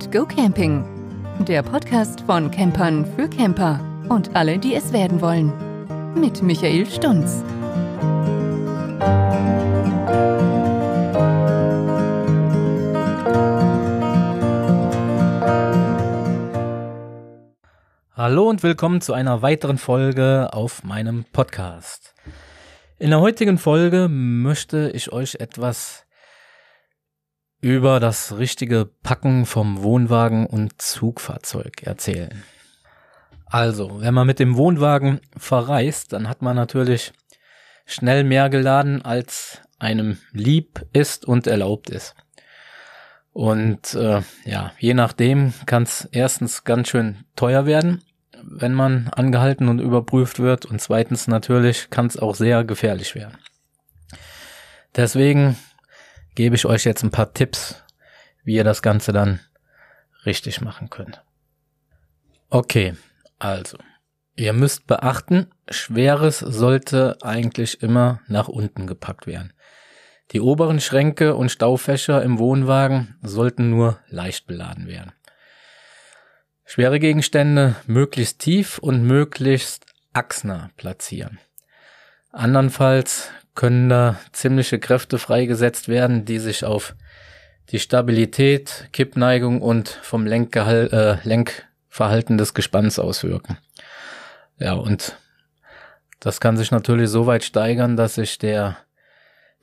and Go Camping. Der Podcast von Campern für Camper und alle, die es werden wollen. Mit Michael Stunz. Hallo und willkommen zu einer weiteren Folge auf meinem Podcast. In der heutigen Folge möchte ich euch etwas über das richtige Packen vom Wohnwagen und Zugfahrzeug erzählen. Also, wenn man mit dem Wohnwagen verreist, dann hat man natürlich schnell mehr geladen, als einem lieb ist und erlaubt ist. Und äh, ja, je nachdem kann es erstens ganz schön teuer werden, wenn man angehalten und überprüft wird. Und zweitens natürlich kann es auch sehr gefährlich werden. Deswegen gebe ich euch jetzt ein paar Tipps, wie ihr das Ganze dann richtig machen könnt. Okay, also, ihr müsst beachten, Schweres sollte eigentlich immer nach unten gepackt werden. Die oberen Schränke und Staufächer im Wohnwagen sollten nur leicht beladen werden. Schwere Gegenstände möglichst tief und möglichst achsnah platzieren. Andernfalls können da ziemliche Kräfte freigesetzt werden, die sich auf die Stabilität, Kippneigung und vom Lenkgehal äh, Lenkverhalten des Gespanns auswirken. Ja, und das kann sich natürlich so weit steigern, dass sich der,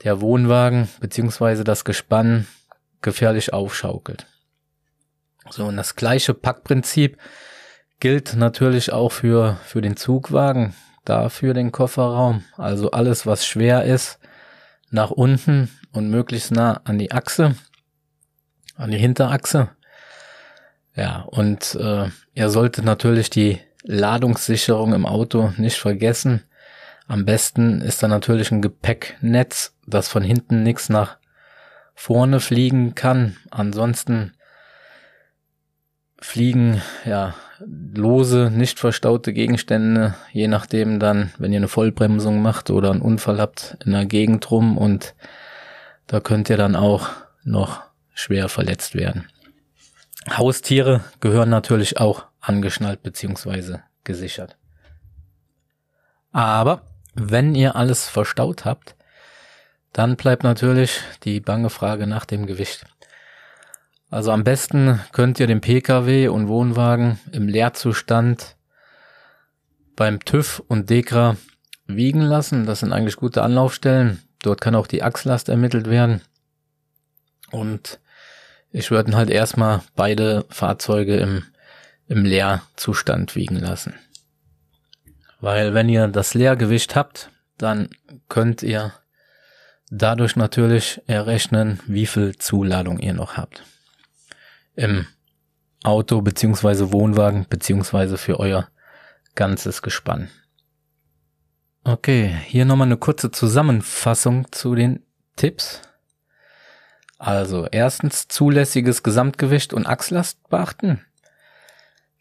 der Wohnwagen beziehungsweise das Gespann gefährlich aufschaukelt. So, und das gleiche Packprinzip gilt natürlich auch für, für den Zugwagen dafür den Kofferraum. Also alles, was schwer ist, nach unten und möglichst nah an die Achse, an die Hinterachse. Ja, und äh, ihr solltet natürlich die Ladungssicherung im Auto nicht vergessen. Am besten ist da natürlich ein Gepäcknetz, das von hinten nichts nach vorne fliegen kann. Ansonsten fliegen ja lose, nicht verstaute Gegenstände, je nachdem dann, wenn ihr eine Vollbremsung macht oder einen Unfall habt, in der Gegend rum und da könnt ihr dann auch noch schwer verletzt werden. Haustiere gehören natürlich auch angeschnallt beziehungsweise gesichert. Aber wenn ihr alles verstaut habt, dann bleibt natürlich die bange Frage nach dem Gewicht. Also am besten könnt ihr den Pkw und Wohnwagen im Leerzustand beim TÜV und Dekra wiegen lassen. Das sind eigentlich gute Anlaufstellen. Dort kann auch die Achslast ermittelt werden. Und ich würde halt erstmal beide Fahrzeuge im, im Leerzustand wiegen lassen. Weil wenn ihr das Leergewicht habt, dann könnt ihr dadurch natürlich errechnen, wie viel Zuladung ihr noch habt im Auto beziehungsweise Wohnwagen beziehungsweise für euer ganzes Gespann. Okay, hier nochmal eine kurze Zusammenfassung zu den Tipps. Also erstens zulässiges Gesamtgewicht und Achslast beachten.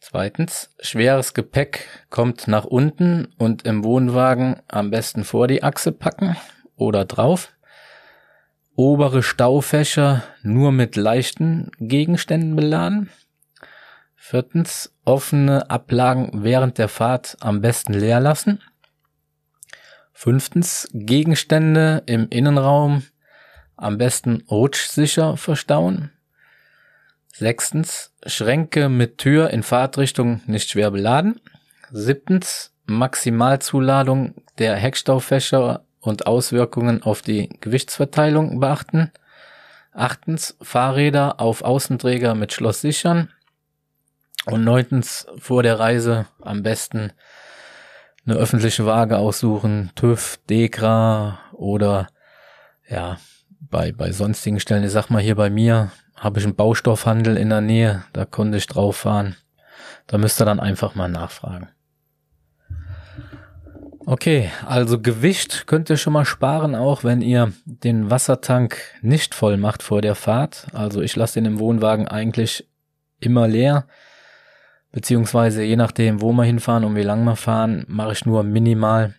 Zweitens, schweres Gepäck kommt nach unten und im Wohnwagen am besten vor die Achse packen oder drauf obere Staufächer nur mit leichten Gegenständen beladen. Viertens, offene Ablagen während der Fahrt am besten leer lassen. Fünftens, Gegenstände im Innenraum am besten rutschsicher verstauen. Sechstens, Schränke mit Tür in Fahrtrichtung nicht schwer beladen. Siebtens, Maximalzuladung der Heckstaufächer und Auswirkungen auf die Gewichtsverteilung beachten. Achtens, Fahrräder auf Außenträger mit Schloss sichern. Und neuntens, vor der Reise am besten eine öffentliche Waage aussuchen, TÜV, DEKRA oder ja, bei, bei sonstigen Stellen. Ich sag mal hier bei mir habe ich einen Baustoffhandel in der Nähe, da konnte ich drauf fahren. Da müsst ihr dann einfach mal nachfragen. Okay, also Gewicht könnt ihr schon mal sparen, auch wenn ihr den Wassertank nicht voll macht vor der Fahrt. Also ich lasse den im Wohnwagen eigentlich immer leer. Beziehungsweise je nachdem, wo wir hinfahren und wie lang wir fahren, mache ich nur minimal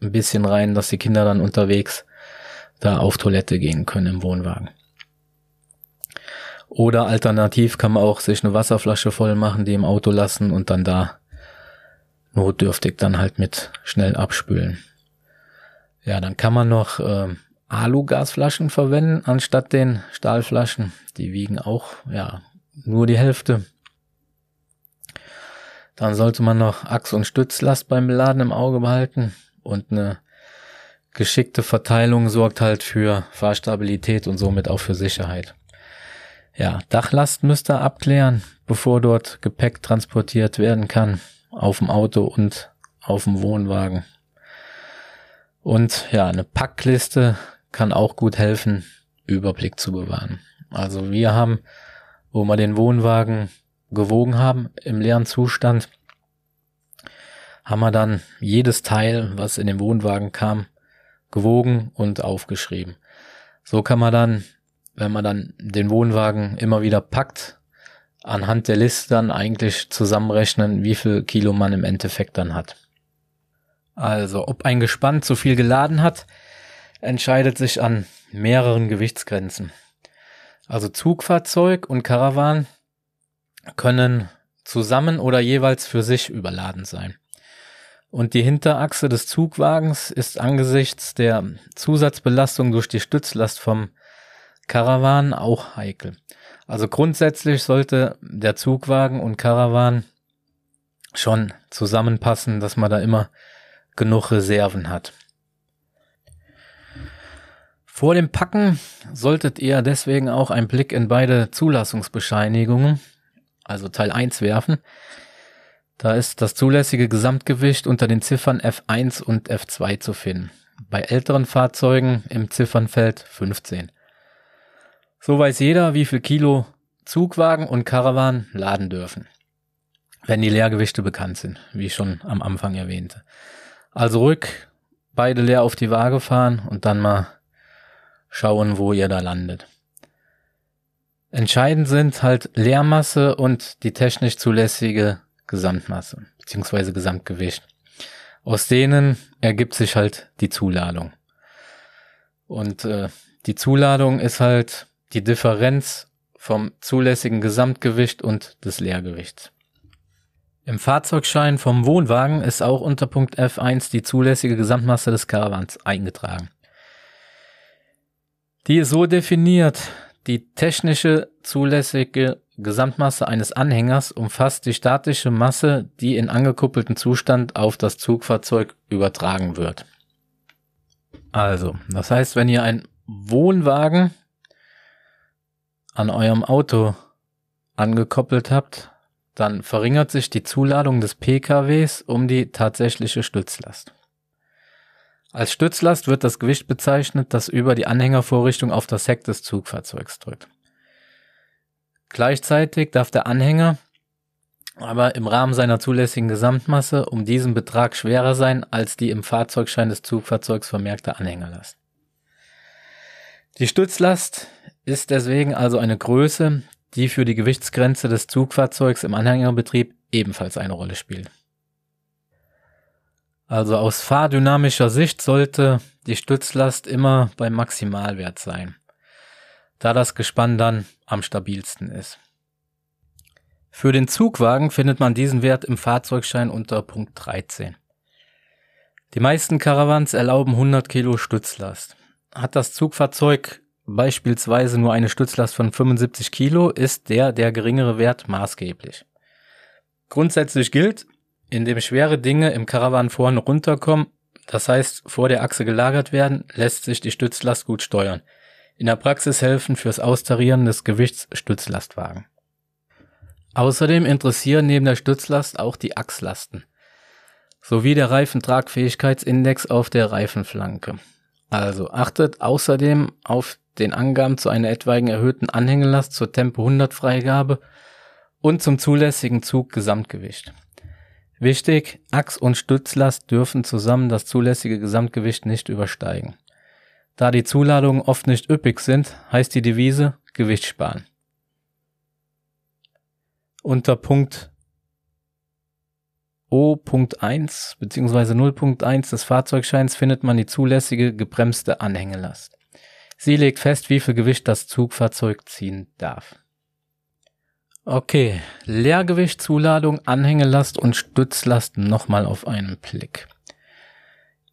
ein bisschen rein, dass die Kinder dann unterwegs da auf Toilette gehen können im Wohnwagen. Oder alternativ kann man auch sich eine Wasserflasche voll machen, die im Auto lassen und dann da notdürftig dann halt mit schnell abspülen. Ja, dann kann man noch äh, Alugasflaschen verwenden anstatt den Stahlflaschen. Die wiegen auch ja nur die Hälfte. Dann sollte man noch Achs- und Stützlast beim Beladen im Auge behalten und eine geschickte Verteilung sorgt halt für Fahrstabilität und somit auch für Sicherheit. Ja, Dachlast müsst ihr abklären, bevor dort Gepäck transportiert werden kann auf dem Auto und auf dem Wohnwagen. Und ja, eine Packliste kann auch gut helfen, Überblick zu bewahren. Also wir haben, wo wir den Wohnwagen gewogen haben im leeren Zustand, haben wir dann jedes Teil, was in den Wohnwagen kam, gewogen und aufgeschrieben. So kann man dann, wenn man dann den Wohnwagen immer wieder packt, anhand der Liste dann eigentlich zusammenrechnen, wie viel Kilo man im Endeffekt dann hat. Also, ob ein Gespann zu viel geladen hat, entscheidet sich an mehreren Gewichtsgrenzen. Also Zugfahrzeug und Karawan können zusammen oder jeweils für sich überladen sein. Und die Hinterachse des Zugwagens ist angesichts der Zusatzbelastung durch die Stützlast vom Karawan auch heikel. Also grundsätzlich sollte der Zugwagen und Karawan schon zusammenpassen, dass man da immer genug Reserven hat. Vor dem Packen solltet ihr deswegen auch einen Blick in beide Zulassungsbescheinigungen, also Teil 1 werfen, da ist das zulässige Gesamtgewicht unter den Ziffern F1 und F2 zu finden. Bei älteren Fahrzeugen im Ziffernfeld 15. So weiß jeder, wie viel Kilo Zugwagen und Caravan laden dürfen. Wenn die Leergewichte bekannt sind, wie ich schon am Anfang erwähnte. Also rück, beide leer auf die Waage fahren und dann mal schauen, wo ihr da landet. Entscheidend sind halt Leermasse und die technisch zulässige Gesamtmasse beziehungsweise Gesamtgewicht. Aus denen ergibt sich halt die Zuladung. Und äh, die Zuladung ist halt die Differenz vom zulässigen Gesamtgewicht und des Leergewichts. Im Fahrzeugschein vom Wohnwagen ist auch unter Punkt F1 die zulässige Gesamtmasse des Caravans eingetragen. Die ist so definiert, die technische zulässige Gesamtmasse eines Anhängers umfasst die statische Masse, die in angekuppelten Zustand auf das Zugfahrzeug übertragen wird. Also, das heißt, wenn ihr einen Wohnwagen an eurem Auto angekoppelt habt, dann verringert sich die Zuladung des PKWs um die tatsächliche Stützlast. Als Stützlast wird das Gewicht bezeichnet, das über die Anhängervorrichtung auf das Heck des Zugfahrzeugs drückt. Gleichzeitig darf der Anhänger aber im Rahmen seiner zulässigen Gesamtmasse um diesen Betrag schwerer sein als die im Fahrzeugschein des Zugfahrzeugs vermerkte Anhängerlast. Die Stützlast ist deswegen also eine Größe, die für die Gewichtsgrenze des Zugfahrzeugs im Anhängerbetrieb ebenfalls eine Rolle spielt. Also aus fahrdynamischer Sicht sollte die Stützlast immer beim Maximalwert sein da das Gespann dann am stabilsten ist. Für den Zugwagen findet man diesen Wert im Fahrzeugschein unter Punkt 13. Die meisten Caravans erlauben 100 Kilo Stützlast. Hat das Zugfahrzeug beispielsweise nur eine Stützlast von 75 Kilo, ist der der geringere Wert maßgeblich. Grundsätzlich gilt, indem schwere Dinge im Caravan vorne runterkommen, das heißt vor der Achse gelagert werden, lässt sich die Stützlast gut steuern. In der Praxis helfen fürs Austarieren des Gewichts Stützlastwagen. Außerdem interessieren neben der Stützlast auch die Achslasten sowie der Reifentragfähigkeitsindex auf der Reifenflanke. Also achtet außerdem auf den Angaben zu einer etwaigen erhöhten Anhängelast zur Tempo 100 Freigabe und zum zulässigen Zuggesamtgewicht. Wichtig, Achs- und Stützlast dürfen zusammen das zulässige Gesamtgewicht nicht übersteigen. Da die Zuladungen oft nicht üppig sind, heißt die Devise Gewicht sparen. Unter Punkt O.1 bzw. 0.1 des Fahrzeugscheins findet man die zulässige gebremste Anhängelast. Sie legt fest, wie viel Gewicht das Zugfahrzeug ziehen darf. Okay, Leergewicht, Zuladung, Anhängelast und Stützlast nochmal auf einen Blick.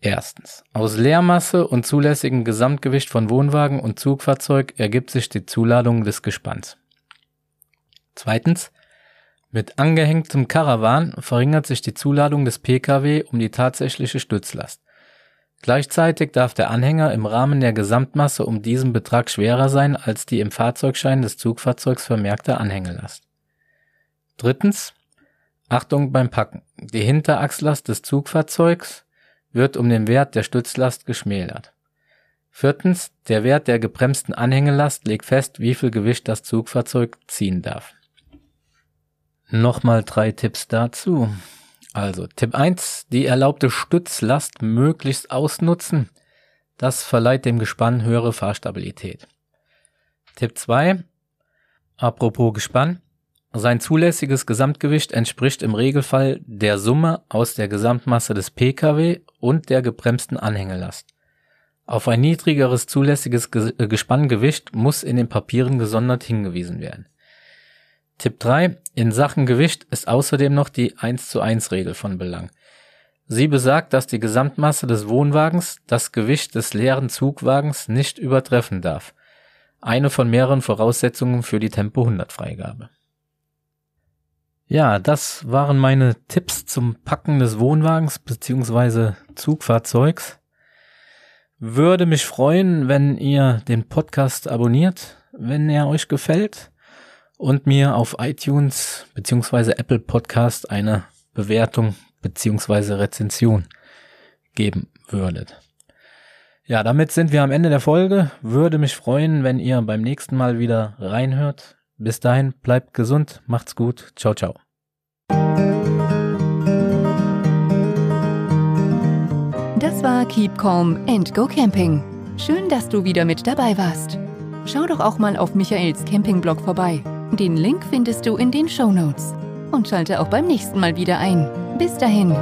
Erstens. Aus Leermasse und zulässigem Gesamtgewicht von Wohnwagen und Zugfahrzeug ergibt sich die Zuladung des Gespanns. Zweitens. Mit angehängtem Karawan verringert sich die Zuladung des Pkw um die tatsächliche Stützlast. Gleichzeitig darf der Anhänger im Rahmen der Gesamtmasse um diesen Betrag schwerer sein als die im Fahrzeugschein des Zugfahrzeugs vermerkte Anhängelast. Drittens. Achtung beim Packen. Die Hinterachslast des Zugfahrzeugs wird um den Wert der Stützlast geschmälert. Viertens. Der Wert der gebremsten Anhängelast legt fest, wie viel Gewicht das Zugfahrzeug ziehen darf. Nochmal drei Tipps dazu. Also Tipp 1, die erlaubte Stützlast möglichst ausnutzen. Das verleiht dem Gespann höhere Fahrstabilität. Tipp 2, apropos Gespann, sein zulässiges Gesamtgewicht entspricht im Regelfall der Summe aus der Gesamtmasse des Pkw und der gebremsten Anhängelast. Auf ein niedrigeres zulässiges Gespanngewicht muss in den Papieren gesondert hingewiesen werden. Tipp 3. In Sachen Gewicht ist außerdem noch die 1 zu 1 Regel von Belang. Sie besagt, dass die Gesamtmasse des Wohnwagens das Gewicht des leeren Zugwagens nicht übertreffen darf. Eine von mehreren Voraussetzungen für die Tempo 100 Freigabe. Ja, das waren meine Tipps zum Packen des Wohnwagens bzw. Zugfahrzeugs. Würde mich freuen, wenn ihr den Podcast abonniert, wenn er euch gefällt und mir auf iTunes beziehungsweise Apple Podcast eine Bewertung beziehungsweise Rezension geben würdet. Ja, damit sind wir am Ende der Folge. Würde mich freuen, wenn ihr beim nächsten Mal wieder reinhört. Bis dahin, bleibt gesund, macht's gut. Ciao, ciao. Das war Keep Calm and Go Camping. Schön, dass du wieder mit dabei warst. Schau doch auch mal auf Michaels Campingblog vorbei. Den Link findest du in den Show Notes. Und schalte auch beim nächsten Mal wieder ein. Bis dahin.